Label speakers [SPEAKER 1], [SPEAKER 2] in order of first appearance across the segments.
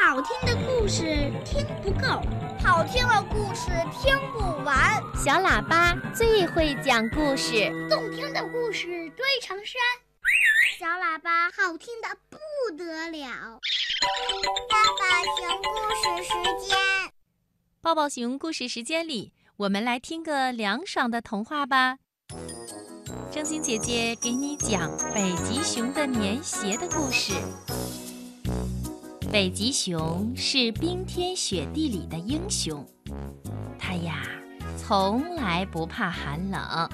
[SPEAKER 1] 好听的故事听不够，
[SPEAKER 2] 好听的故事听不完。
[SPEAKER 3] 小喇叭最会讲故事，
[SPEAKER 1] 动听的故事堆成山。
[SPEAKER 2] 小喇叭
[SPEAKER 1] 好听的不得了。
[SPEAKER 2] 爸爸熊故事时间，
[SPEAKER 3] 抱抱熊故事时间里，我们来听个凉爽的童话吧。正晶姐姐给你讲北极熊的棉鞋的故事。北极熊是冰天雪地里的英雄，它呀从来不怕寒冷。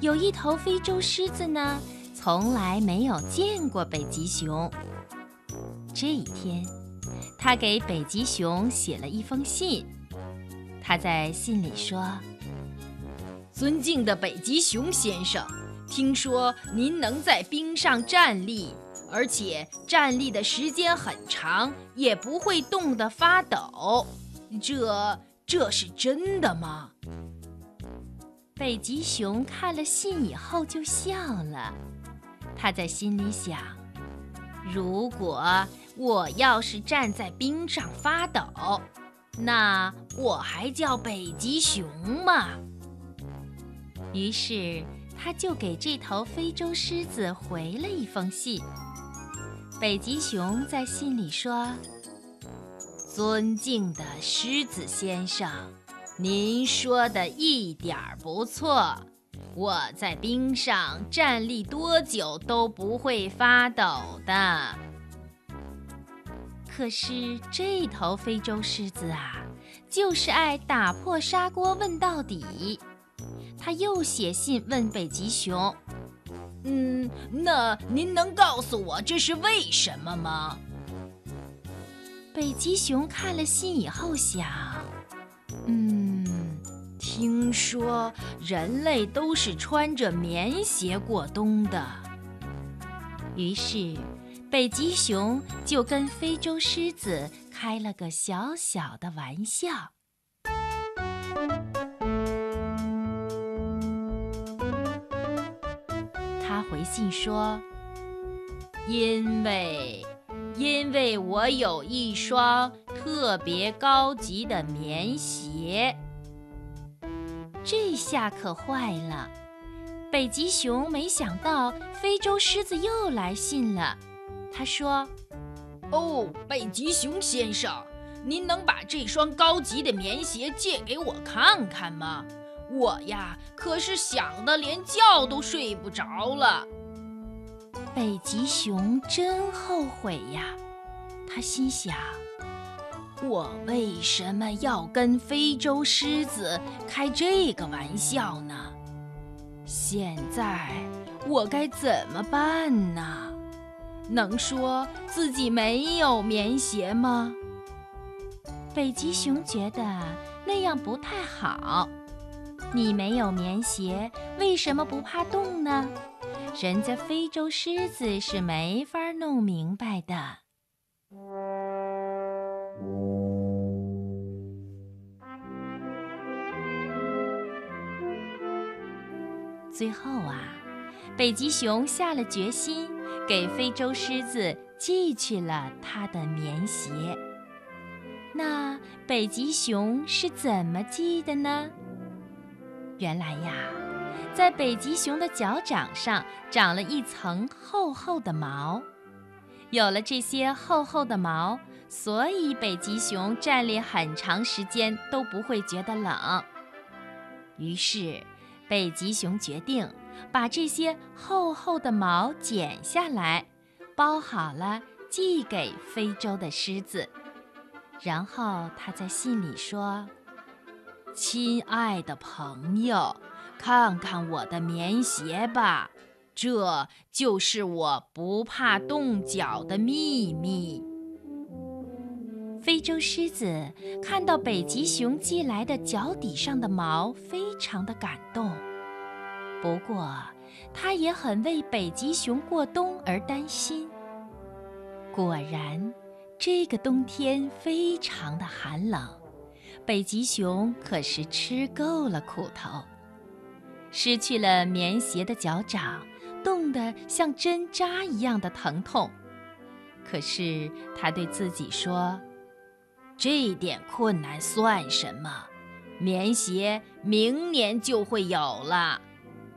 [SPEAKER 3] 有一头非洲狮子呢，从来没有见过北极熊。这一天，他给北极熊写了一封信。他在信里说：“
[SPEAKER 4] 尊敬的北极熊先生，听说您能在冰上站立。”而且站立的时间很长，也不会冻得发抖，这这是真的吗？
[SPEAKER 3] 北极熊看了信以后就笑了，他在心里想：如果我要是站在冰上发抖，那我还叫北极熊吗？于是他就给这头非洲狮子回了一封信。北极熊在信里说：“尊敬的狮子先生，您说的一点儿不错。我在冰上站立多久都不会发抖的。可是这头非洲狮子啊，就是爱打破砂锅问到底。他又写信问北极熊。”
[SPEAKER 4] 嗯，那您能告诉我这是为什么吗？
[SPEAKER 3] 北极熊看了信以后想，嗯，
[SPEAKER 4] 听说人类都是穿着棉鞋过冬的。
[SPEAKER 3] 于是，北极熊就跟非洲狮子开了个小小的玩笑。他回信说：“因为，因为我有一双特别高级的棉鞋。”这下可坏了，北极熊没想到非洲狮子又来信了。他说：“
[SPEAKER 4] 哦，北极熊先生，您能把这双高级的棉鞋借给我看看吗？”我呀，可是想的连觉都睡不着了。
[SPEAKER 3] 北极熊真后悔呀，他心想：我为什么要跟非洲狮子开这个玩笑呢？现在我该怎么办呢？能说自己没有棉鞋吗？北极熊觉得那样不太好。你没有棉鞋，为什么不怕冻呢？人家非洲狮子是没法弄明白的。最后啊，北极熊下了决心，给非洲狮子寄去了他的棉鞋。那北极熊是怎么寄的呢？原来呀，在北极熊的脚掌上长了一层厚厚的毛，有了这些厚厚的毛，所以北极熊站立很长时间都不会觉得冷。于是，北极熊决定把这些厚厚的毛剪下来，包好了寄给非洲的狮子。然后他在信里说。亲爱的朋友，看看我的棉鞋吧，这就是我不怕冻脚的秘密。非洲狮子看到北极熊寄来的脚底上的毛，非常的感动。不过，它也很为北极熊过冬而担心。果然，这个冬天非常的寒冷。北极熊可是吃够了苦头，失去了棉鞋的脚掌，冻得像针扎一样的疼痛。
[SPEAKER 5] 可是他对自己说：“
[SPEAKER 3] 这点困难算什么？棉鞋明年就会有了。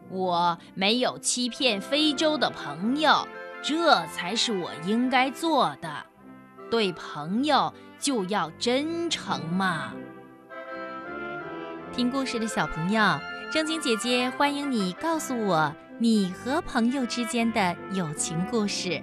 [SPEAKER 3] 我没有欺骗非洲的朋友，这才是我应该做的。对朋友就要真诚嘛。”
[SPEAKER 5] 听故事的小朋友，正经姐姐欢迎你告诉我你和朋友之间的友情故事。